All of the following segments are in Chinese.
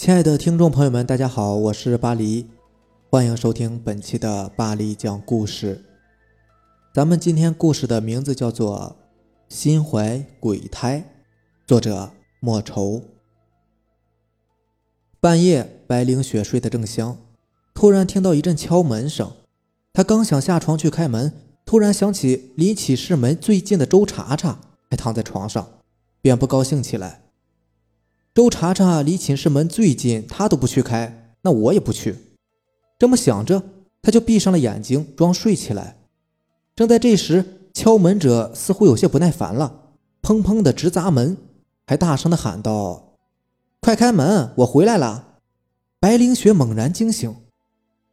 亲爱的听众朋友们，大家好，我是巴黎，欢迎收听本期的巴黎讲故事。咱们今天故事的名字叫做《心怀鬼胎》，作者莫愁。半夜，白灵雪睡得正香，突然听到一阵敲门声。她刚想下床去开门，突然想起离起室门最近的周查查还躺在床上，便不高兴起来。周查查离寝室门最近，他都不去开，那我也不去。这么想着，他就闭上了眼睛，装睡起来。正在这时，敲门者似乎有些不耐烦了，砰砰的直砸门，还大声的喊道：“快开门，我回来了！”白灵雪猛然惊醒，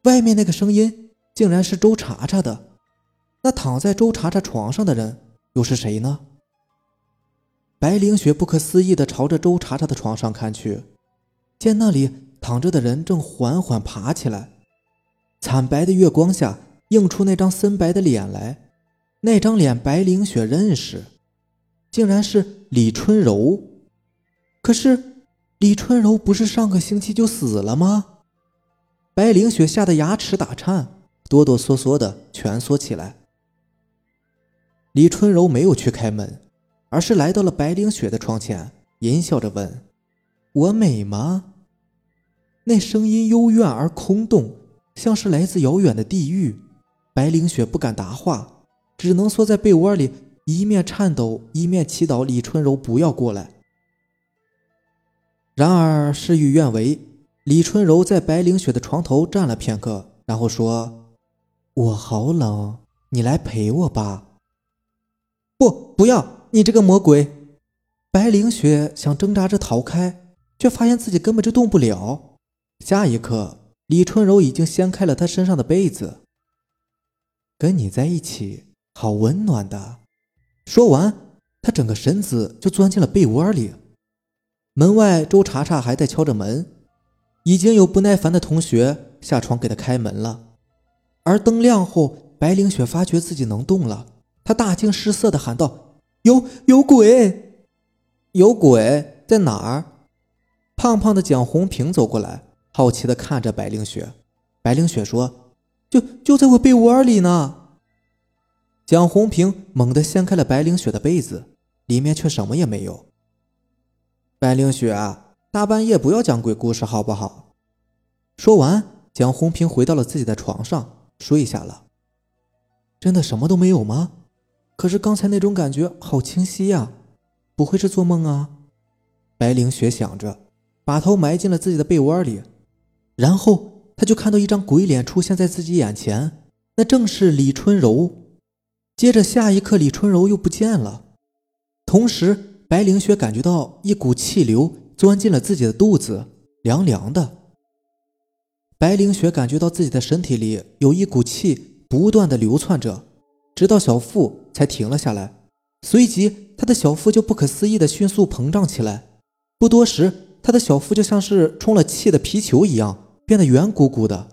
外面那个声音竟然是周查查的。那躺在周查查床上的人又是谁呢？白灵雪不可思议地朝着周查查的床上看去，见那里躺着的人正缓缓爬起来，惨白的月光下映出那张森白的脸来。那张脸白灵雪认识，竟然是李春柔。可是李春柔不是上个星期就死了吗？白灵雪吓得牙齿打颤，哆哆嗦嗦的蜷缩起来。李春柔没有去开门。而是来到了白灵雪的窗前，淫笑着问：“我美吗？”那声音幽怨而空洞，像是来自遥远的地狱。白灵雪不敢答话，只能缩在被窝里，一面颤抖，一面祈祷李春柔不要过来。然而事与愿违，李春柔在白灵雪的床头站了片刻，然后说：“我好冷，你来陪我吧。”“不，不要。”你这个魔鬼！白灵雪想挣扎着逃开，却发现自己根本就动不了。下一刻，李春柔已经掀开了她身上的被子。跟你在一起好温暖的。说完，她整个身子就钻进了被窝里。门外，周查查还在敲着门，已经有不耐烦的同学下床给她开门了。而灯亮后，白灵雪发觉自己能动了，她大惊失色地喊道。有有鬼，有鬼在哪儿？胖胖的蒋红平走过来，好奇的看着白灵雪。白灵雪说：“就就在我被窝里呢。”蒋红平猛地掀开了白灵雪的被子，里面却什么也没有。白灵雪，大半夜不要讲鬼故事好不好？说完，蒋红平回到了自己的床上睡下了。真的什么都没有吗？可是刚才那种感觉好清晰呀，不会是做梦啊？白灵雪想着，把头埋进了自己的被窝里，然后她就看到一张鬼脸出现在自己眼前，那正是李春柔。接着下一刻，李春柔又不见了。同时，白灵雪感觉到一股气流钻进了自己的肚子，凉凉的。白灵雪感觉到自己的身体里有一股气不断的流窜着。直到小腹才停了下来，随即他的小腹就不可思议的迅速膨胀起来。不多时，他的小腹就像是充了气的皮球一样，变得圆鼓鼓的。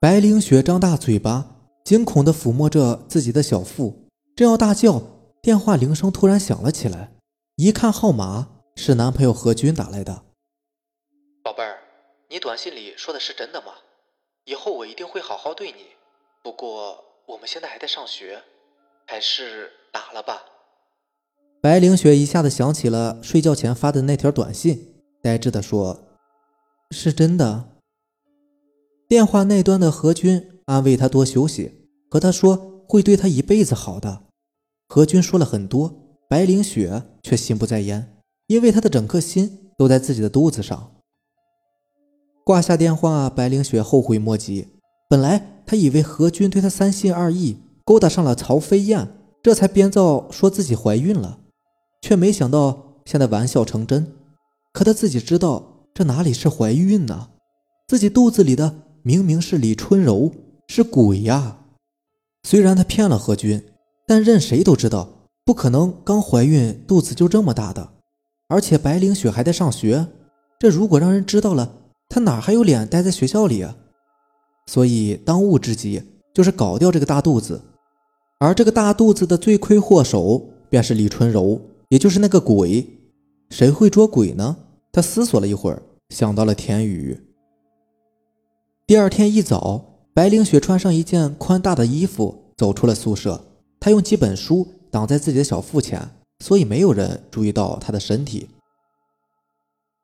白灵雪张大嘴巴，惊恐地抚摸着自己的小腹，正要大叫，电话铃声突然响了起来。一看号码，是男朋友何军打来的。宝贝儿，你短信里说的是真的吗？以后我一定会好好对你。不过。我们现在还在上学，还是打了吧。白灵雪一下子想起了睡觉前发的那条短信，呆滞的说：“是真的。”电话那端的何军安慰她多休息，和她说会对她一辈子好的。何军说了很多，白灵雪却心不在焉，因为她的整颗心都在自己的肚子上。挂下电话，白灵雪后悔莫及。本来。他以为何军对他三心二意，勾搭上了曹飞燕，这才编造说自己怀孕了，却没想到现在玩笑成真。可他自己知道，这哪里是怀孕呢？自己肚子里的明明是李春柔，是鬼呀！虽然他骗了何军，但任谁都知道，不可能刚怀孕肚子就这么大的。而且白灵雪还在上学，这如果让人知道了，她哪还有脸待在学校里啊？所以，当务之急就是搞掉这个大肚子，而这个大肚子的罪魁祸首便是李春柔，也就是那个鬼。谁会捉鬼呢？他思索了一会儿，想到了田雨。第二天一早，白灵雪穿上一件宽大的衣服，走出了宿舍。她用几本书挡在自己的小腹前，所以没有人注意到她的身体。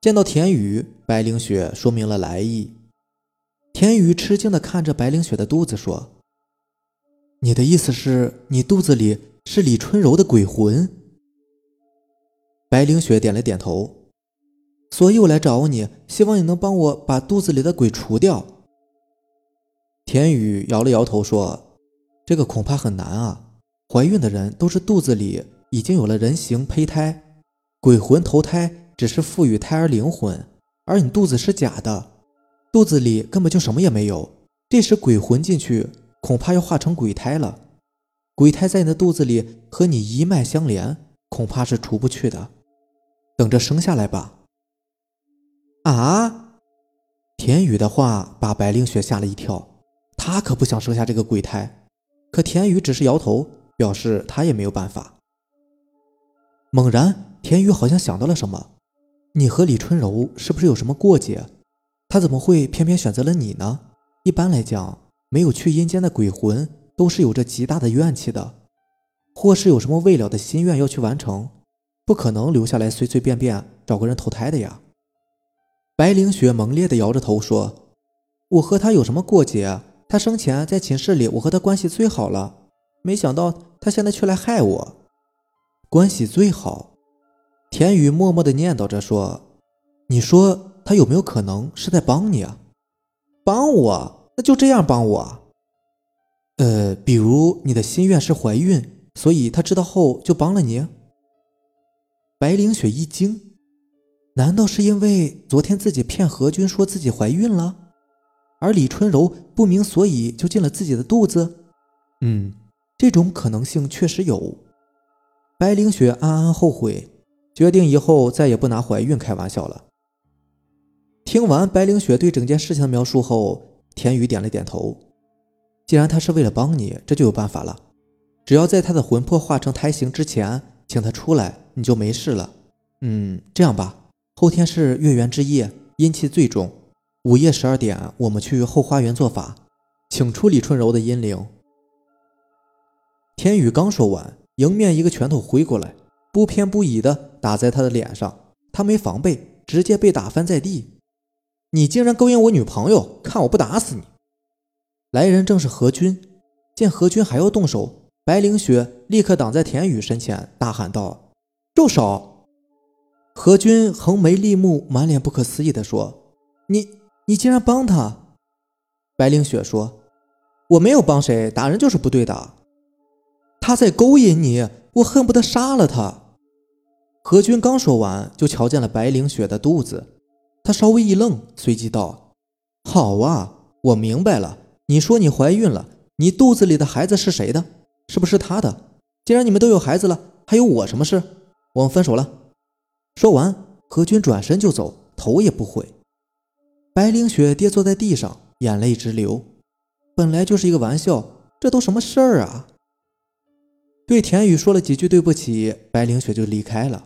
见到田雨，白灵雪说明了来意。田雨吃惊地看着白灵雪的肚子，说：“你的意思是你肚子里是李春柔的鬼魂？”白灵雪点了点头。所以我来找你，希望你能帮我把肚子里的鬼除掉。田雨摇了摇头说：“这个恐怕很难啊。怀孕的人都是肚子里已经有了人形胚胎，鬼魂投胎只是赋予胎儿灵魂，而你肚子是假的，肚子里根本就什么也没有。这时鬼魂进去，恐怕要化成鬼胎了。鬼胎在你的肚子里和你一脉相连，恐怕是除不去的。等着生下来吧。”啊！田雨的话把白灵雪吓了一跳。她可不想生下这个鬼胎，可田雨只是摇头，表示他也没有办法。猛然，田雨好像想到了什么：“你和李春柔是不是有什么过节？他怎么会偏偏选择了你呢？一般来讲，没有去阴间的鬼魂都是有着极大的怨气的，或是有什么未了的心愿要去完成，不可能留下来随随便便找个人投胎的呀。”白灵雪猛烈地摇着头说：“我和他有什么过节？”他生前在寝室里，我和他关系最好了，没想到他现在却来害我。关系最好，田雨默默地念叨着说：“你说他有没有可能是在帮你啊？帮我？那就这样帮我？呃，比如你的心愿是怀孕，所以他知道后就帮了你。”白灵雪一惊，难道是因为昨天自己骗何军说自己怀孕了？而李春柔不明所以就进了自己的肚子，嗯，这种可能性确实有。白灵雪暗暗后悔，决定以后再也不拿怀孕开玩笑了。听完白灵雪对整件事情的描述后，田雨点了点头。既然他是为了帮你，这就有办法了。只要在他的魂魄化成胎形之前，请他出来，你就没事了。嗯，这样吧，后天是月圆之夜，阴气最重。午夜十二点，我们去后花园做法，请出李春柔的阴灵。天宇刚说完，迎面一个拳头挥过来，不偏不倚的打在他的脸上，他没防备，直接被打翻在地。你竟然勾引我女朋友，看我不打死你！来人正是何军，见何军还要动手，白灵雪立刻挡在田宇身前，大喊道：“住手！”何军横眉立目，满脸不可思议的说：“你。”你竟然帮他！白灵雪说：“我没有帮谁，打人就是不对的。他在勾引你，我恨不得杀了他。”何军刚说完，就瞧见了白灵雪的肚子，他稍微一愣，随即道：“好啊，我明白了。你说你怀孕了，你肚子里的孩子是谁的？是不是他的？既然你们都有孩子了，还有我什么事？我们分手了。”说完，何军转身就走，头也不回。白灵雪跌坐在地上，眼泪直流。本来就是一个玩笑，这都什么事儿啊？对田雨说了几句对不起，白灵雪就离开了。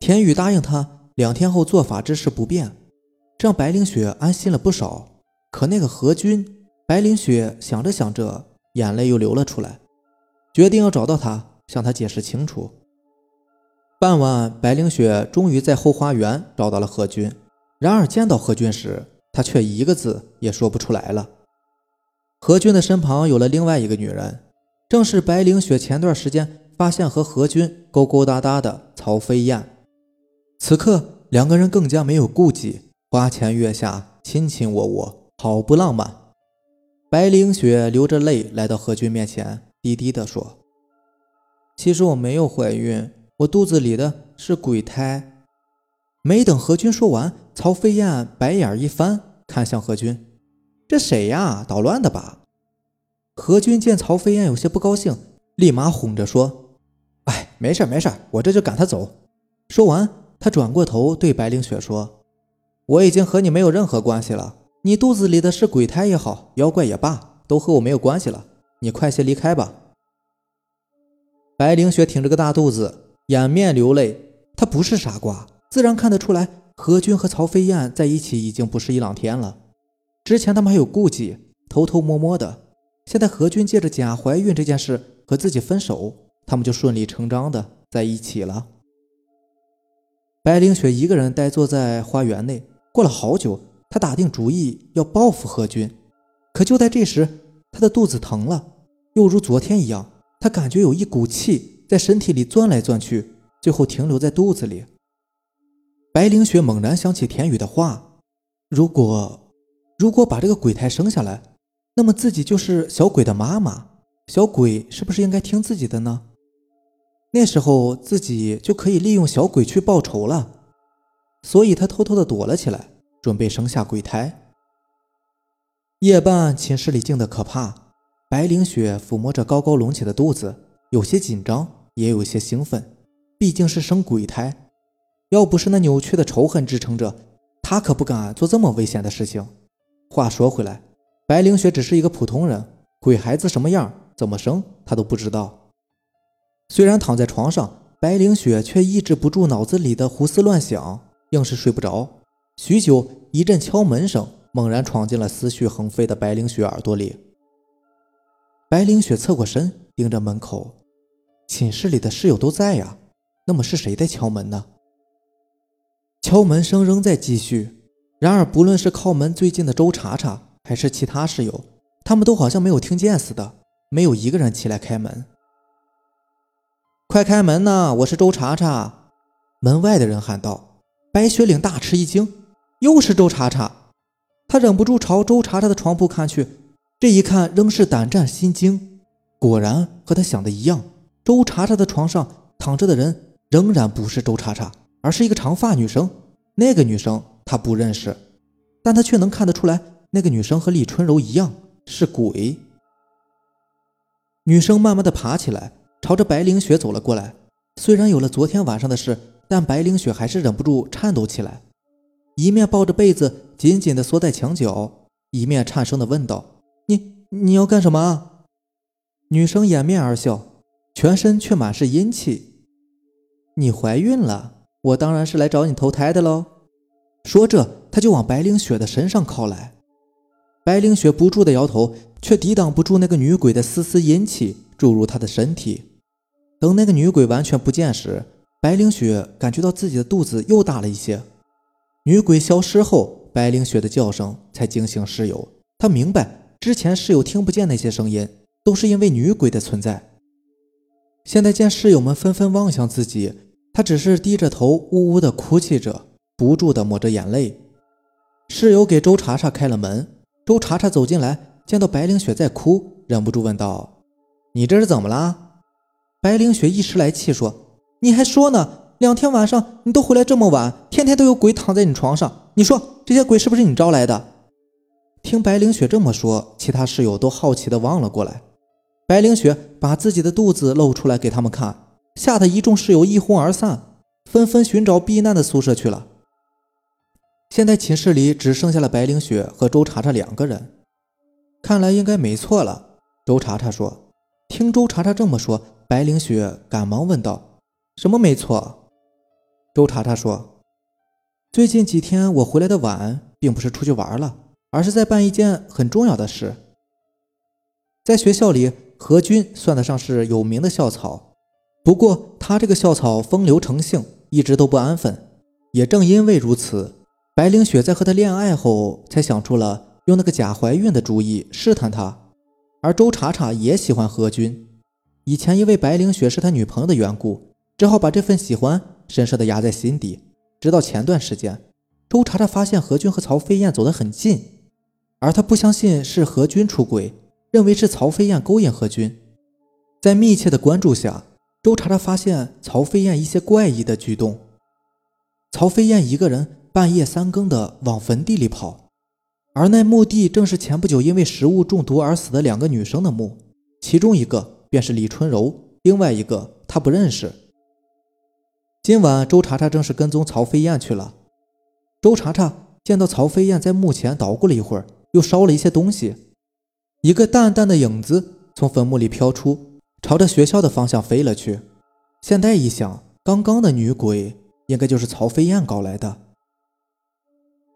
田雨答应他两天后做法之事不变，这让白灵雪安心了不少。可那个何军，白灵雪想着想着，眼泪又流了出来，决定要找到他，向他解释清楚。傍晚，白灵雪终于在后花园找到了何军。然而见到何军时，他却一个字也说不出来了。何军的身旁有了另外一个女人，正是白灵雪前段时间发现和何军勾勾搭搭的曹飞燕。此刻两个人更加没有顾忌，花前月下，卿卿我我，好不浪漫。白灵雪流着泪来到何军面前，低低地说：“其实我没有怀孕，我肚子里的是鬼胎。”没等何军说完，曹飞燕白眼一翻，看向何军：“这谁呀？捣乱的吧？”何军见曹飞燕有些不高兴，立马哄着说：“哎，没事没事，我这就赶他走。”说完，他转过头对白灵雪说：“我已经和你没有任何关系了，你肚子里的是鬼胎也好，妖怪也罢，都和我没有关系了。你快些离开吧。”白灵雪挺着个大肚子，掩面流泪，她不是傻瓜。自然看得出来，何军和曹飞燕在一起已经不是一两天了。之前他们还有顾忌，偷偷摸摸的。现在何军借着假怀孕这件事和自己分手，他们就顺理成章的在一起了。白灵雪一个人呆坐在花园内，过了好久，她打定主意要报复何军。可就在这时，她的肚子疼了，又如昨天一样，她感觉有一股气在身体里钻来钻去，最后停留在肚子里。白灵雪猛然想起田雨的话：“如果，如果把这个鬼胎生下来，那么自己就是小鬼的妈妈，小鬼是不是应该听自己的呢？那时候自己就可以利用小鬼去报仇了。”所以，他偷偷的躲了起来，准备生下鬼胎。夜半，寝室里静得可怕。白灵雪抚摸着高高隆起的肚子，有些紧张，也有些兴奋，毕竟是生鬼胎。要不是那扭曲的仇恨支撑着，他可不敢做这么危险的事情。话说回来，白灵雪只是一个普通人，鬼孩子什么样、怎么生，她都不知道。虽然躺在床上，白灵雪却抑制不住脑子里的胡思乱想，硬是睡不着。许久，一阵敲门声猛然闯进了思绪横飞的白灵雪耳朵里。白灵雪侧过身，盯着门口，寝室里的室友都在呀，那么是谁在敲门呢？敲门声仍在继续，然而不论是靠门最近的周查查，还是其他室友，他们都好像没有听见似的，没有一个人起来开门。快开门呐！我是周查查。门外的人喊道。白雪岭大吃一惊，又是周查查。他忍不住朝周查查的床铺看去，这一看仍是胆战心惊。果然和他想的一样，周查查的床上躺着的人仍然不是周查查。而是一个长发女生，那个女生他不认识，但他却能看得出来，那个女生和李春柔一样是鬼。女生慢慢的爬起来，朝着白灵雪走了过来。虽然有了昨天晚上的事，但白灵雪还是忍不住颤抖起来，一面抱着被子紧紧的缩在墙角，一面颤声的问道：“你你要干什么？”女生掩面而笑，全身却满是阴气：“你怀孕了。”我当然是来找你投胎的喽！说着，他就往白灵雪的身上靠来。白灵雪不住的摇头，却抵挡不住那个女鬼的丝丝阴气注入她的身体。等那个女鬼完全不见时，白灵雪感觉到自己的肚子又大了一些。女鬼消失后，白灵雪的叫声才惊醒室友。她明白，之前室友听不见那些声音，都是因为女鬼的存在。现在见室友们纷纷望向自己。她只是低着头，呜呜地哭泣着，不住地抹着眼泪。室友给周查查开了门，周查查走进来，见到白灵雪在哭，忍不住问道：“你这是怎么了？”白灵雪一时来气说：“你还说呢？两天晚上你都回来这么晚，天天都有鬼躺在你床上，你说这些鬼是不是你招来的？”听白灵雪这么说，其他室友都好奇地望了过来。白灵雪把自己的肚子露出来给他们看。吓得一众室友一哄而散，纷纷寻找避难的宿舍去了。现在寝室里只剩下了白灵雪和周查查两个人，看来应该没错了。周查查说：“听周查查这么说，白灵雪赶忙问道：‘什么没错？’周查查说：‘最近几天我回来的晚，并不是出去玩了，而是在办一件很重要的事。在学校里，何军算得上是有名的校草。’”不过，他这个校草风流成性，一直都不安分。也正因为如此，白灵雪在和他恋爱后，才想出了用那个假怀孕的主意试探他。而周查查也喜欢何军，以前因为白凌雪是他女朋友的缘故，只好把这份喜欢深深的压在心底。直到前段时间，周查查发现何军和曹飞燕走得很近，而他不相信是何军出轨，认为是曹飞燕勾引何军。在密切的关注下。周查查发现曹飞燕一些怪异的举动。曹飞燕一个人半夜三更的往坟地里跑，而那墓地正是前不久因为食物中毒而死的两个女生的墓，其中一个便是李春柔，另外一个他不认识。今晚周查查正是跟踪曹飞燕去了。周查查见到曹飞燕在墓前捣鼓了一会儿，又烧了一些东西，一个淡淡的影子从坟墓里飘出。朝着学校的方向飞了去。现在一想，刚刚的女鬼应该就是曹飞燕搞来的。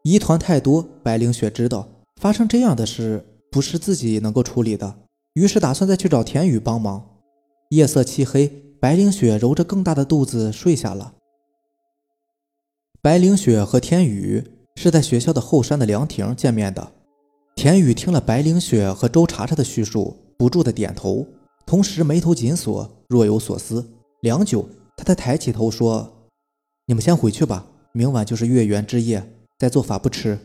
疑团太多，白灵雪知道发生这样的事不是自己能够处理的，于是打算再去找田雨帮忙。夜色漆黑，白灵雪揉着更大的肚子睡下了。白灵雪和田雨是在学校的后山的凉亭见面的。田雨听了白灵雪和周茶茶的叙述，不住的点头，同时眉头紧锁，若有所思。良久，他才抬起头说：“你们先回去吧，明晚就是月圆之夜，再做法不迟。”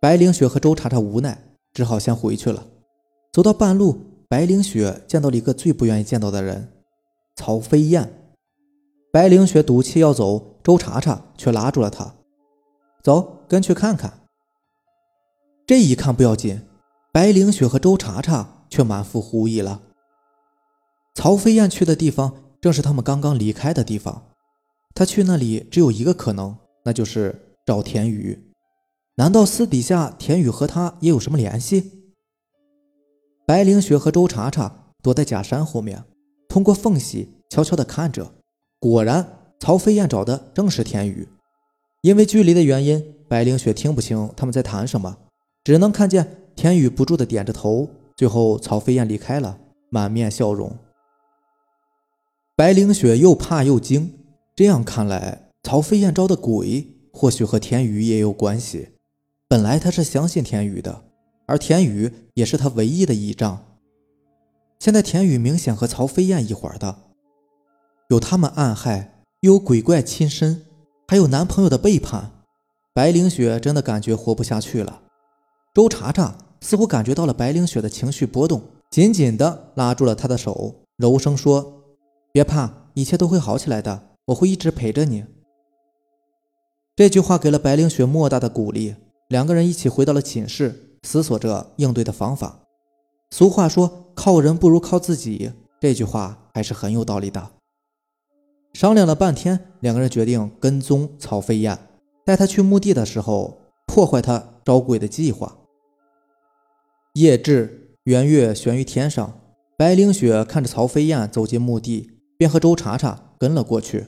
白灵雪和周茶茶无奈，只好先回去了。走到半路，白灵雪见到了一个最不愿意见到的人——曹飞燕。白灵雪赌气要走，周茶茶却拉住了她：“走，跟去看看。”这一看不要紧，白灵雪和周茶茶却满腹狐疑了。曹飞燕去的地方正是他们刚刚离开的地方，他去那里只有一个可能，那就是找田雨。难道私底下田雨和他也有什么联系？白灵雪和周茶茶躲在假山后面，通过缝隙悄悄地看着。果然，曹飞燕找的正是田雨。因为距离的原因，白灵雪听不清他们在谈什么，只能看见田雨不住地点着头。最后，曹飞燕离开了，满面笑容。白灵雪又怕又惊，这样看来，曹飞燕招的鬼或许和田雨也有关系。本来她是相信田雨的，而田雨也是她唯一的依仗。现在田雨明显和曹飞燕一伙的，有他们暗害，又有鬼怪亲身，还有男朋友的背叛，白灵雪真的感觉活不下去了。周茶茶似乎感觉到了白灵雪的情绪波动，紧紧地拉住了她的手，柔声说。别怕，一切都会好起来的。我会一直陪着你。这句话给了白灵雪莫大的鼓励。两个人一起回到了寝室，思索着应对的方法。俗话说“靠人不如靠自己”，这句话还是很有道理的。商量了半天，两个人决定跟踪曹飞燕，带他去墓地的时候破坏他招鬼的计划。夜至，圆月悬于天上，白灵雪看着曹飞燕走进墓地。便和周茶茶跟了过去。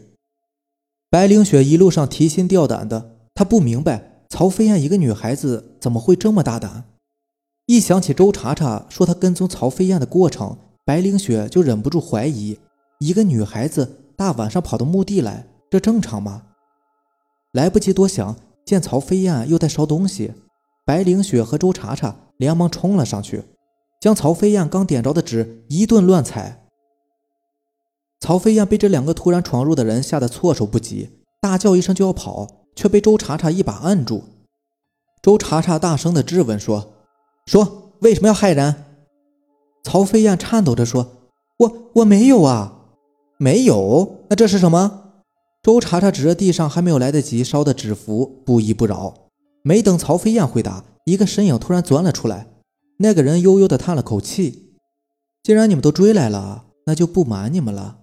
白灵雪一路上提心吊胆的，她不明白曹飞燕一个女孩子怎么会这么大胆。一想起周茶茶说她跟踪曹飞燕的过程，白灵雪就忍不住怀疑：一个女孩子大晚上跑到墓地来，这正常吗？来不及多想，见曹飞燕又在烧东西，白灵雪和周茶茶连忙冲了上去，将曹飞燕刚点着的纸一顿乱踩。曹飞燕被这两个突然闯入的人吓得措手不及，大叫一声就要跑，却被周茶茶一把按住。周茶茶大声的质问说：“说为什么要害人？”曹飞燕颤抖着说：“我我没有啊，没有。那这是什么？”周茶茶指着地上还没有来得及烧的纸符，不依不饶。没等曹飞燕回答，一个身影突然钻了出来。那个人悠悠的叹了口气：“既然你们都追来了，那就不瞒你们了。”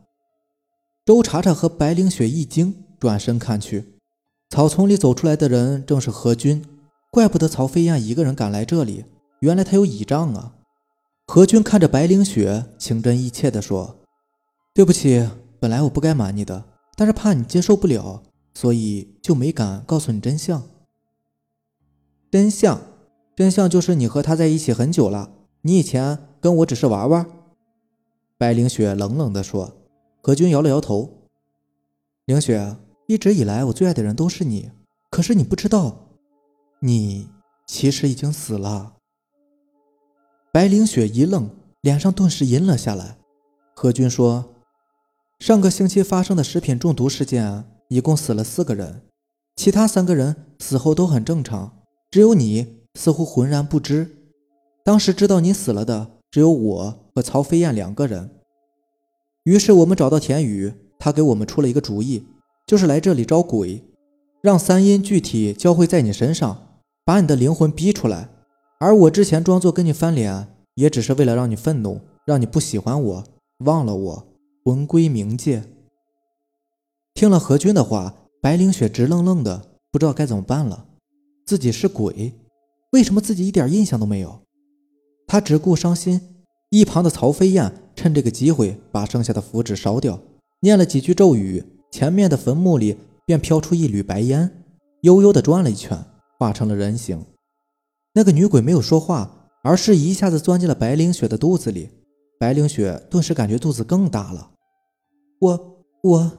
周茶茶和白灵雪一惊，转身看去，草丛里走出来的人正是何军。怪不得曹飞燕一个人敢来这里，原来他有倚仗啊！何军看着白灵雪，情真意切地说：“对不起，本来我不该瞒你的，但是怕你接受不了，所以就没敢告诉你真相。真相，真相就是你和他在一起很久了，你以前跟我只是玩玩。”白灵雪冷冷地说。何军摇了摇头，凌雪，一直以来我最爱的人都是你，可是你不知道，你其实已经死了。白凌雪一愣，脸上顿时阴了下来。何军说：“上个星期发生的食品中毒事件，一共死了四个人，其他三个人死后都很正常，只有你似乎浑然不知。当时知道你死了的，只有我和曹飞燕两个人。”于是我们找到田雨，他给我们出了一个主意，就是来这里招鬼，让三阴具体交汇在你身上，把你的灵魂逼出来。而我之前装作跟你翻脸，也只是为了让你愤怒，让你不喜欢我，忘了我，魂归冥界。听了何军的话，白灵雪直愣愣的，不知道该怎么办了。自己是鬼，为什么自己一点印象都没有？他只顾伤心。一旁的曹飞燕趁这个机会把剩下的符纸烧掉，念了几句咒语，前面的坟墓里便飘出一缕白烟，悠悠地转了一圈，化成了人形。那个女鬼没有说话，而是一下子钻进了白灵雪的肚子里。白灵雪顿时感觉肚子更大了。我我，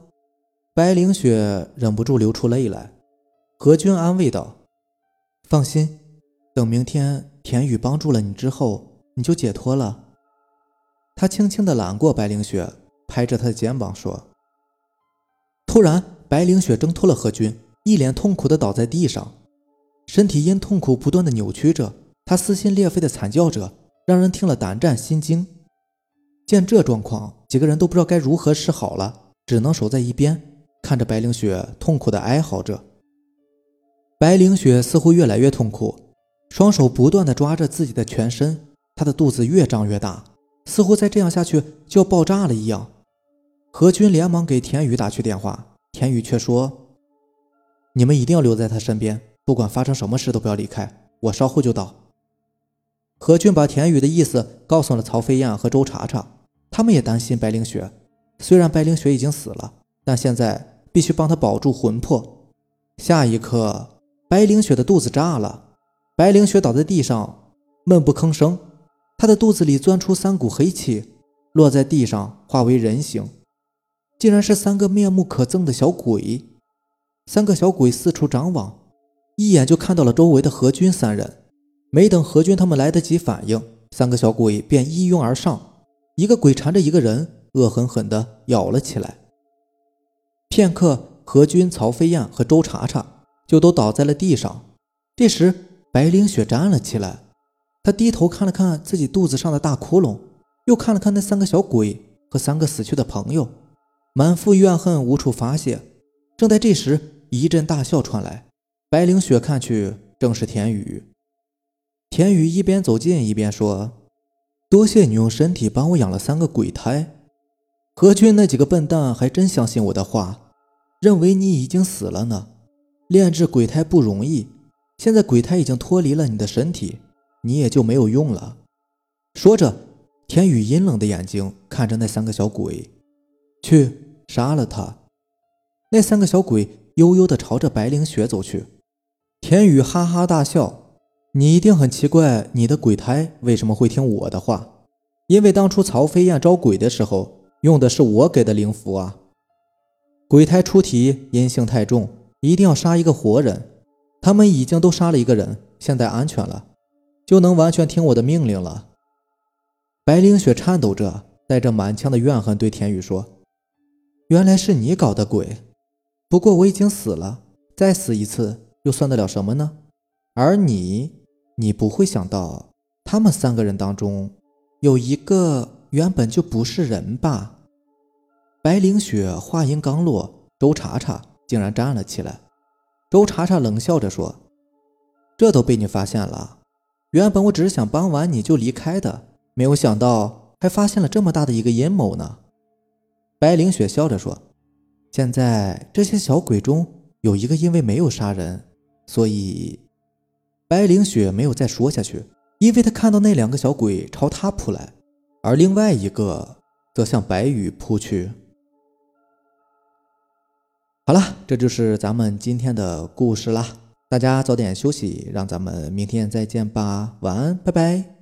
白灵雪忍不住流出泪来。何军安慰道：“放心，等明天田雨帮助了你之后，你就解脱了。”他轻轻地揽过白灵雪，拍着她的肩膀说：“突然，白灵雪挣脱了何军，一脸痛苦地倒在地上，身体因痛苦不断地扭曲着，她撕心裂肺地惨叫着，让人听了胆战心惊。见这状况，几个人都不知道该如何是好了，只能守在一边，看着白灵雪痛苦地哀嚎着。白灵雪似乎越来越痛苦，双手不断地抓着自己的全身，她的肚子越长越大。似乎再这样下去就要爆炸了一样，何军连忙给田宇打去电话，田宇却说：“你们一定要留在他身边，不管发生什么事都不要离开，我稍后就到。”何军把田宇的意思告诉了曹飞燕和周查查，他们也担心白灵雪。虽然白灵雪已经死了，但现在必须帮她保住魂魄。下一刻，白灵雪的肚子炸了，白灵雪倒在地上，闷不吭声。他的肚子里钻出三股黑气，落在地上化为人形，竟然是三个面目可憎的小鬼。三个小鬼四处张望，一眼就看到了周围的何军三人。没等何军他们来得及反应，三个小鬼便一拥而上，一个鬼缠着一个人，恶狠狠地咬了起来。片刻，何军、曹飞燕和周查查就都倒在了地上。这时，白灵雪站了起来。他低头看了看自己肚子上的大窟窿，又看了看那三个小鬼和三个死去的朋友，满腹怨恨无处发泄。正在这时，一阵大笑传来。白灵雪看去，正是田雨。田雨一边走近一边说：“多谢你用身体帮我养了三个鬼胎。何军那几个笨蛋还真相信我的话，认为你已经死了呢。炼制鬼胎不容易，现在鬼胎已经脱离了你的身体。”你也就没有用了。说着，田宇阴冷的眼睛看着那三个小鬼，去杀了他。那三个小鬼悠悠地朝着白灵雪走去。田宇哈哈大笑：“你一定很奇怪，你的鬼胎为什么会听我的话？因为当初曹飞燕招鬼的时候，用的是我给的灵符啊。鬼胎出体阴性太重，一定要杀一个活人。他们已经都杀了一个人，现在安全了。”就能完全听我的命令了。白灵雪颤抖着，带着满腔的怨恨对田宇说：“原来是你搞的鬼，不过我已经死了，再死一次又算得了什么呢？而你，你不会想到，他们三个人当中有一个原本就不是人吧？”白灵雪话音刚落，周查查竟然站了起来。周查查冷笑着说：“这都被你发现了。”原本我只是想帮完你就离开的，没有想到还发现了这么大的一个阴谋呢。白灵雪笑着说：“现在这些小鬼中有一个因为没有杀人，所以……”白灵雪没有再说下去，因为她看到那两个小鬼朝她扑来，而另外一个则向白羽扑去。好了，这就是咱们今天的故事啦。大家早点休息，让咱们明天再见吧，晚安，拜拜。